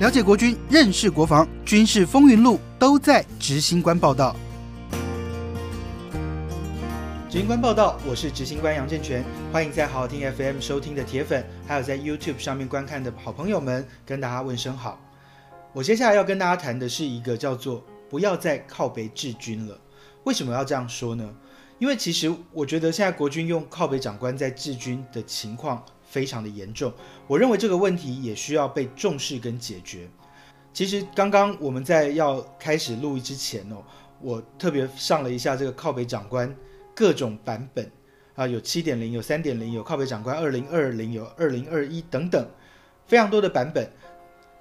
了解国军，认识国防，军事风云录都在执行官报道。执行官报道，我是执行官杨健全，欢迎在好好听 FM 收听的铁粉，还有在 YouTube 上面观看的好朋友们，跟大家问声好。我接下来要跟大家谈的是一个叫做“不要再靠北治军了”。为什么要这样说呢？因为其实我觉得现在国军用靠北长官在治军的情况。非常的严重，我认为这个问题也需要被重视跟解决。其实刚刚我们在要开始录音之前哦，我特别上了一下这个靠北长官各种版本啊，有七点零，有三点零，有靠北长官二零二零，有二零二一等等，非常多的版本。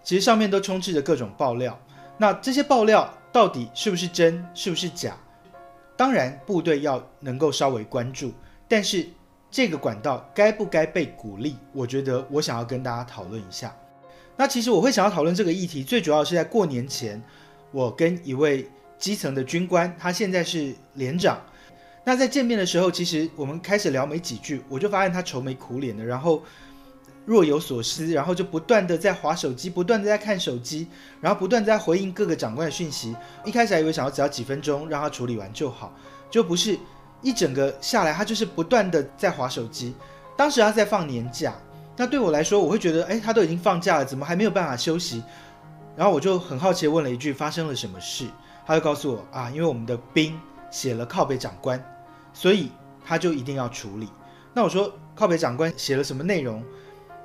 其实上面都充斥着各种爆料。那这些爆料到底是不是真，是不是假？当然部队要能够稍微关注，但是。这个管道该不该被鼓励？我觉得我想要跟大家讨论一下。那其实我会想要讨论这个议题，最主要是在过年前，我跟一位基层的军官，他现在是连长。那在见面的时候，其实我们开始聊没几句，我就发现他愁眉苦脸的，然后若有所思，然后就不断的在划手机，不断的在看手机，然后不断在回应各个长官的讯息。一开始还以为想要只要几分钟让他处理完就好，就不是。一整个下来，他就是不断的在划手机。当时他在放年假，那对我来说，我会觉得，哎，他都已经放假了，怎么还没有办法休息？然后我就很好奇问了一句，发生了什么事？他就告诉我啊，因为我们的兵写了靠北长官，所以他就一定要处理。那我说靠北长官写了什么内容？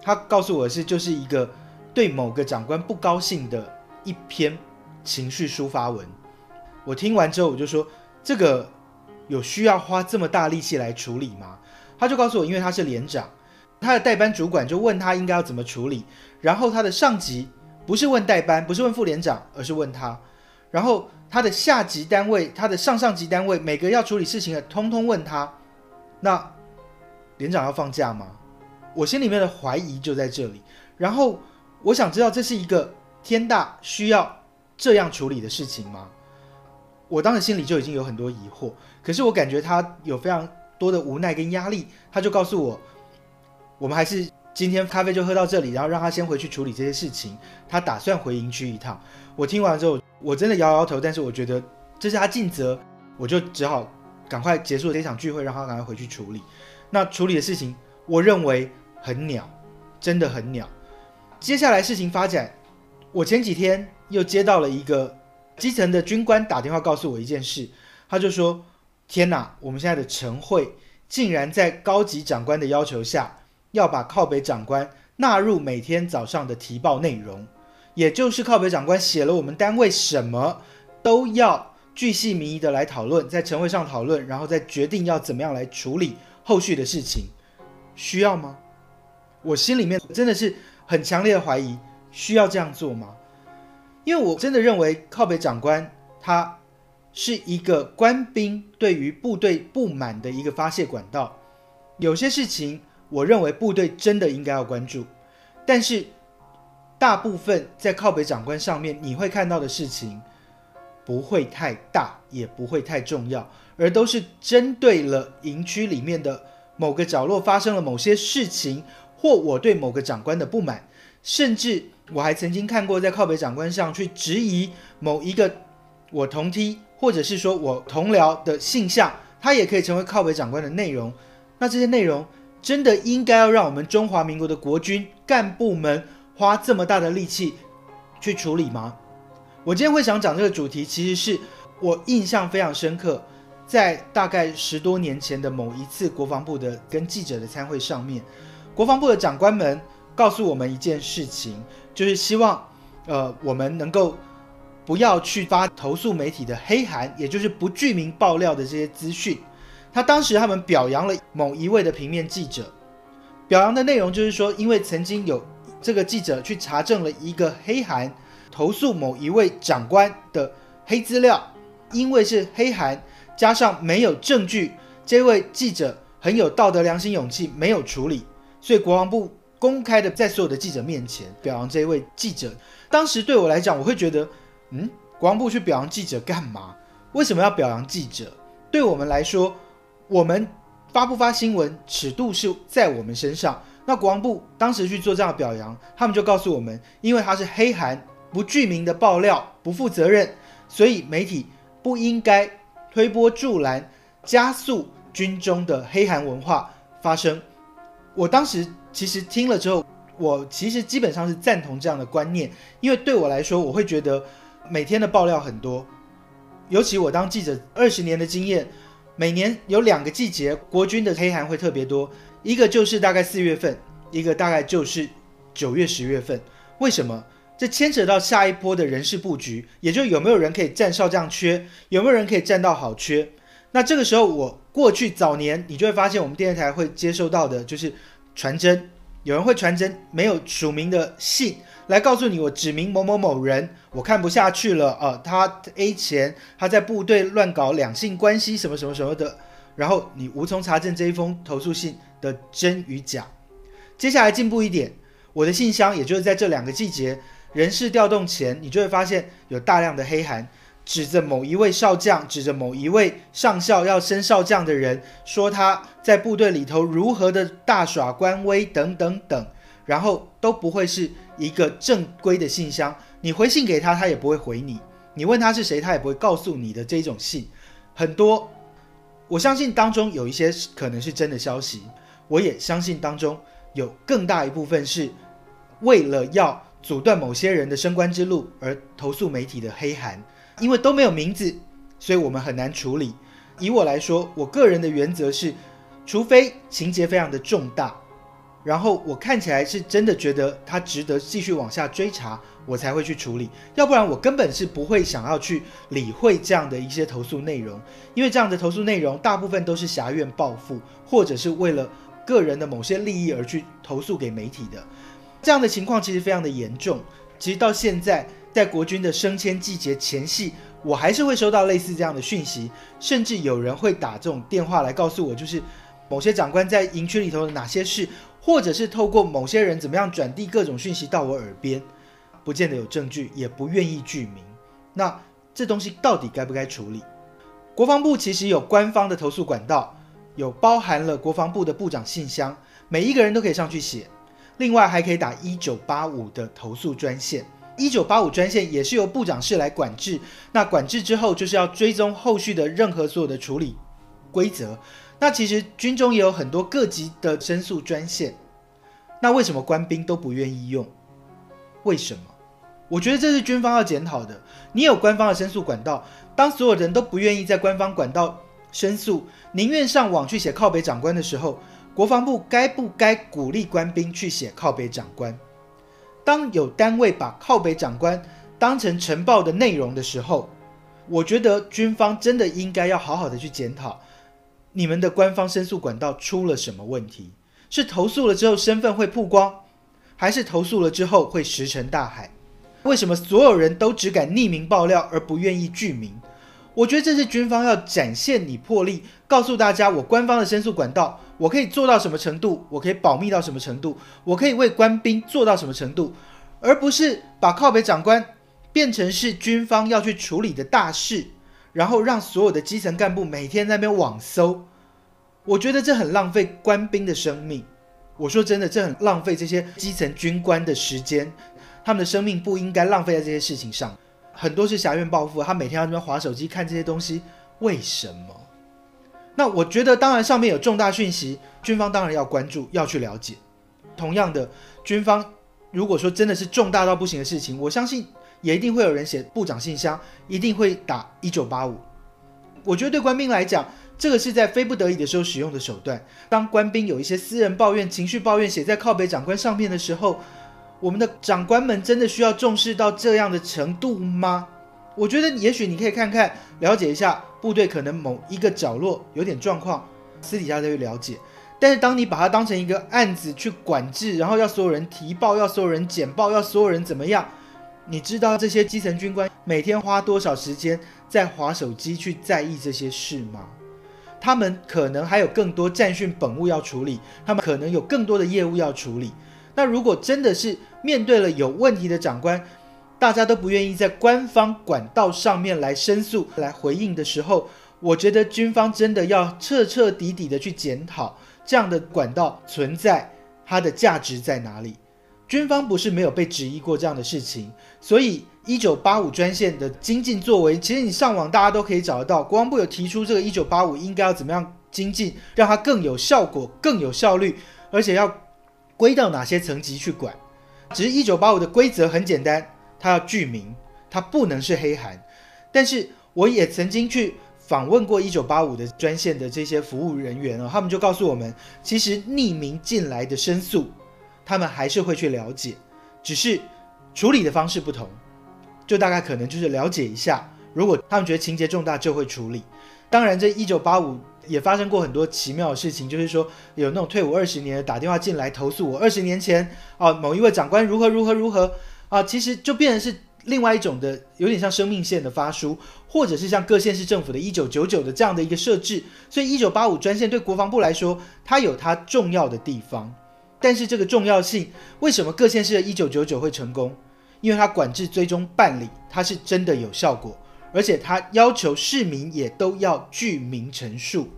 他告诉我是，就是一个对某个长官不高兴的一篇情绪抒发文。我听完之后，我就说这个。有需要花这么大力气来处理吗？他就告诉我，因为他是连长，他的代班主管就问他应该要怎么处理，然后他的上级不是问代班，不是问副连长，而是问他，然后他的下级单位，他的上上级单位，每个要处理事情的，通通问他。那连长要放假吗？我心里面的怀疑就在这里。然后我想知道，这是一个天大需要这样处理的事情吗？我当时心里就已经有很多疑惑，可是我感觉他有非常多的无奈跟压力，他就告诉我，我们还是今天咖啡就喝到这里，然后让他先回去处理这些事情。他打算回营区一趟。我听完之后，我真的摇摇头，但是我觉得这是他尽责，我就只好赶快结束这场聚会，让他赶快回去处理。那处理的事情，我认为很鸟，真的很鸟。接下来事情发展，我前几天又接到了一个。基层的军官打电话告诉我一件事，他就说：“天哪，我们现在的晨会竟然在高级长官的要求下，要把靠北长官纳入每天早上的提报内容，也就是靠北长官写了我们单位什么，都要巨细靡遗的来讨论，在晨会上讨论，然后再决定要怎么样来处理后续的事情，需要吗？我心里面真的是很强烈的怀疑，需要这样做吗？”因为我真的认为靠北长官他是一个官兵对于部队不满的一个发泄管道。有些事情我认为部队真的应该要关注，但是大部分在靠北长官上面你会看到的事情不会太大，也不会太重要，而都是针对了营区里面的某个角落发生了某些事情，或我对某个长官的不满，甚至。我还曾经看过，在靠北长官上去质疑某一个我同梯或者是说我同僚的性向，他也可以成为靠北长官的内容。那这些内容真的应该要让我们中华民国的国军干部们花这么大的力气去处理吗？我今天会想讲这个主题，其实是我印象非常深刻，在大概十多年前的某一次国防部的跟记者的参会上面，国防部的长官们告诉我们一件事情。就是希望，呃，我们能够不要去发投诉媒体的黑函，也就是不具名爆料的这些资讯。他当时他们表扬了某一位的平面记者，表扬的内容就是说，因为曾经有这个记者去查证了一个黑函，投诉某一位长官的黑资料，因为是黑函加上没有证据，这位记者很有道德良心勇气没有处理，所以国防部。公开的在所有的记者面前表扬这一位记者，当时对我来讲，我会觉得，嗯，国防部去表扬记者干嘛？为什么要表扬记者？对我们来说，我们发不发新闻，尺度是在我们身上。那国防部当时去做这样的表扬，他们就告诉我们，因为他是黑韩不具名的爆料，不负责任，所以媒体不应该推波助澜，加速军中的黑韩文化发生。我当时其实听了之后，我其实基本上是赞同这样的观念，因为对我来说，我会觉得每天的爆料很多，尤其我当记者二十年的经验，每年有两个季节，国军的黑函会特别多。一个就是大概四月份，一个大概就是九月、十月份。为什么？这牵扯到下一波的人事布局，也就有没有人可以站少将缺，有没有人可以站到好缺。那这个时候，我过去早年，你就会发现我们电视台会接收到的就是传真，有人会传真没有署名的信来告诉你，我指名某某某人，我看不下去了啊，他 A 钱，他在部队乱搞两性关系，什么什么什么的。然后你无从查证这一封投诉信的真与假。接下来进步一点，我的信箱也就是在这两个季节人事调动前，你就会发现有大量的黑函，指着某一位少将，指着某一位上校要升少将的人，说他在部队里头如何的大耍官威等等等，然后都不会是一个正规的信箱，你回信给他，他也不会回你，你问他是谁，他也不会告诉你的这种信，很多。我相信当中有一些可能是真的消息，我也相信当中有更大一部分是为了要阻断某些人的升官之路而投诉媒体的黑函，因为都没有名字，所以我们很难处理。以我来说，我个人的原则是，除非情节非常的重大。然后我看起来是真的觉得他值得继续往下追查，我才会去处理，要不然我根本是不会想要去理会这样的一些投诉内容，因为这样的投诉内容大部分都是挟怨报复，或者是为了个人的某些利益而去投诉给媒体的，这样的情况其实非常的严重。其实到现在，在国军的升迁季节前夕，我还是会收到类似这样的讯息，甚至有人会打这种电话来告诉我，就是某些长官在营区里头的哪些事。或者是透过某些人怎么样转递各种讯息到我耳边，不见得有证据，也不愿意具名。那这东西到底该不该处理？国防部其实有官方的投诉管道，有包含了国防部的部长信箱，每一个人都可以上去写。另外还可以打一九八五的投诉专线，一九八五专线也是由部长室来管制。那管制之后就是要追踪后续的任何所有的处理规则。那其实军中也有很多各级的申诉专线，那为什么官兵都不愿意用？为什么？我觉得这是军方要检讨的。你有官方的申诉管道，当所有人都不愿意在官方管道申诉，宁愿上网去写靠北长官的时候，国防部该不该鼓励官兵去写靠北长官？当有单位把靠北长官当成呈报的内容的时候，我觉得军方真的应该要好好的去检讨。你们的官方申诉管道出了什么问题？是投诉了之后身份会曝光，还是投诉了之后会石沉大海？为什么所有人都只敢匿名爆料而不愿意具名？我觉得这是军方要展现你魄力，告诉大家我官方的申诉管道，我可以做到什么程度，我可以保密到什么程度，我可以为官兵做到什么程度，而不是把靠北长官变成是军方要去处理的大事。然后让所有的基层干部每天在那边网搜，我觉得这很浪费官兵的生命。我说真的，这很浪费这些基层军官的时间，他们的生命不应该浪费在这些事情上。很多是侠怨报复，他每天要在那边划手机看这些东西，为什么？那我觉得，当然上面有重大讯息，军方当然要关注，要去了解。同样的，军方如果说真的是重大到不行的事情，我相信。也一定会有人写部长信箱，一定会打一九八五。我觉得对官兵来讲，这个是在非不得已的时候使用的手段。当官兵有一些私人抱怨、情绪抱怨写在靠北长官上面的时候，我们的长官们真的需要重视到这样的程度吗？我觉得也许你可以看看、了解一下部队可能某一个角落有点状况，私底下再去了解。但是当你把它当成一个案子去管制，然后要所有人提报，要所有人简报，要所有人怎么样？你知道这些基层军官每天花多少时间在划手机去在意这些事吗？他们可能还有更多战训本务要处理，他们可能有更多的业务要处理。那如果真的是面对了有问题的长官，大家都不愿意在官方管道上面来申诉、来回应的时候，我觉得军方真的要彻彻底底的去检讨这样的管道存在它的价值在哪里？军方不是没有被质疑过这样的事情，所以一九八五专线的精进作为，其实你上网大家都可以找得到。国防部有提出这个一九八五应该要怎么样精进，让它更有效果、更有效率，而且要归到哪些层级去管。只是一九八五的规则很简单，它要具名，它不能是黑函。但是我也曾经去访问过一九八五的专线的这些服务人员啊，他们就告诉我们，其实匿名进来的申诉。他们还是会去了解，只是处理的方式不同，就大概可能就是了解一下。如果他们觉得情节重大，就会处理。当然，这一九八五也发生过很多奇妙的事情，就是说有那种退伍二十年打电话进来投诉我二十年前啊某一位长官如何如何如何啊，其实就变成是另外一种的，有点像生命线的发书，或者是像各县市政府的一九九九的这样的一个设置。所以一九八五专线对国防部来说，它有它重要的地方。但是这个重要性，为什么各县市的1999会成功？因为它管制、追踪、办理，它是真的有效果，而且它要求市民也都要具名陈述。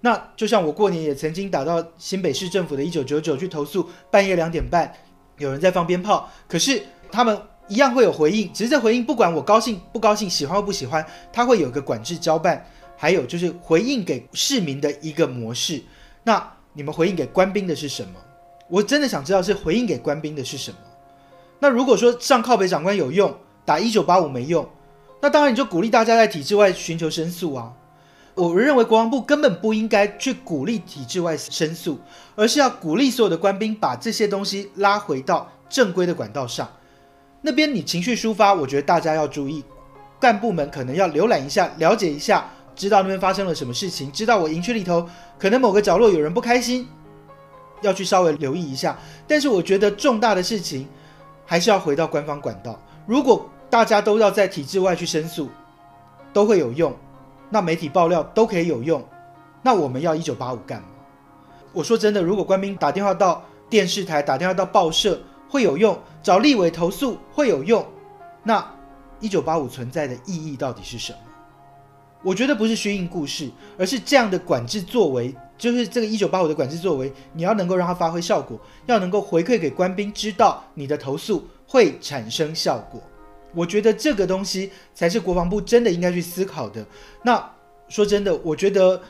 那就像我过年也曾经打到新北市政府的1999去投诉，半夜两点半有人在放鞭炮，可是他们一样会有回应，只是这回应不管我高兴不高兴、喜欢或不喜欢，他会有一个管制交办，还有就是回应给市民的一个模式。那你们回应给官兵的是什么？我真的想知道是回应给官兵的是什么。那如果说上靠北长官有用，打一九八五没用，那当然你就鼓励大家在体制外寻求申诉啊。我认为国防部根本不应该去鼓励体制外申诉，而是要鼓励所有的官兵把这些东西拉回到正规的管道上。那边你情绪抒发，我觉得大家要注意，干部们可能要浏览一下，了解一下，知道那边发生了什么事情，知道我营区里头可能某个角落有人不开心。要去稍微留意一下，但是我觉得重大的事情还是要回到官方管道。如果大家都要在体制外去申诉，都会有用，那媒体爆料都可以有用，那我们要一九八五干嘛？我说真的，如果官兵打电话到电视台，打电话到报社会有用，找立委投诉会有用，那一九八五存在的意义到底是什么？我觉得不是虚应故事，而是这样的管制作为。就是这个一九八五的管制作为，你要能够让它发挥效果，要能够回馈给官兵，知道你的投诉会产生效果。我觉得这个东西才是国防部真的应该去思考的。那说真的，我觉得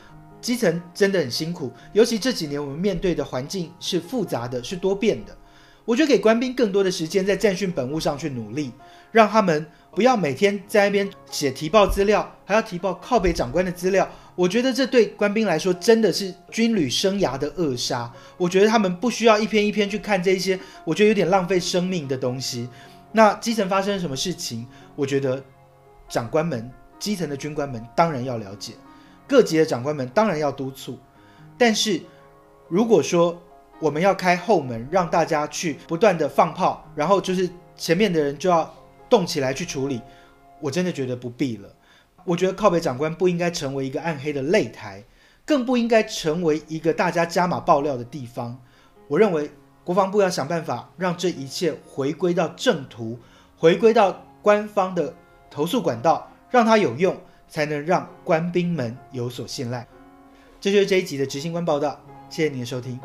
基层真的很辛苦，尤其这几年我们面对的环境是复杂的，是多变的。我觉得给官兵更多的时间在战训本务上去努力，让他们不要每天在那边写提报资料，还要提报靠北长官的资料。我觉得这对官兵来说真的是军旅生涯的扼杀。我觉得他们不需要一篇一篇去看这些，我觉得有点浪费生命的东西。那基层发生什么事情？我觉得长官们、基层的军官们当然要了解，各级的长官们当然要督促。但是如果说我们要开后门，让大家去不断的放炮，然后就是前面的人就要动起来去处理，我真的觉得不必了。我觉得靠北长官不应该成为一个暗黑的擂台，更不应该成为一个大家加码爆料的地方。我认为国防部要想办法让这一切回归到正途，回归到官方的投诉管道，让它有用，才能让官兵们有所信赖。这就是这一集的执行官报道，谢谢您的收听。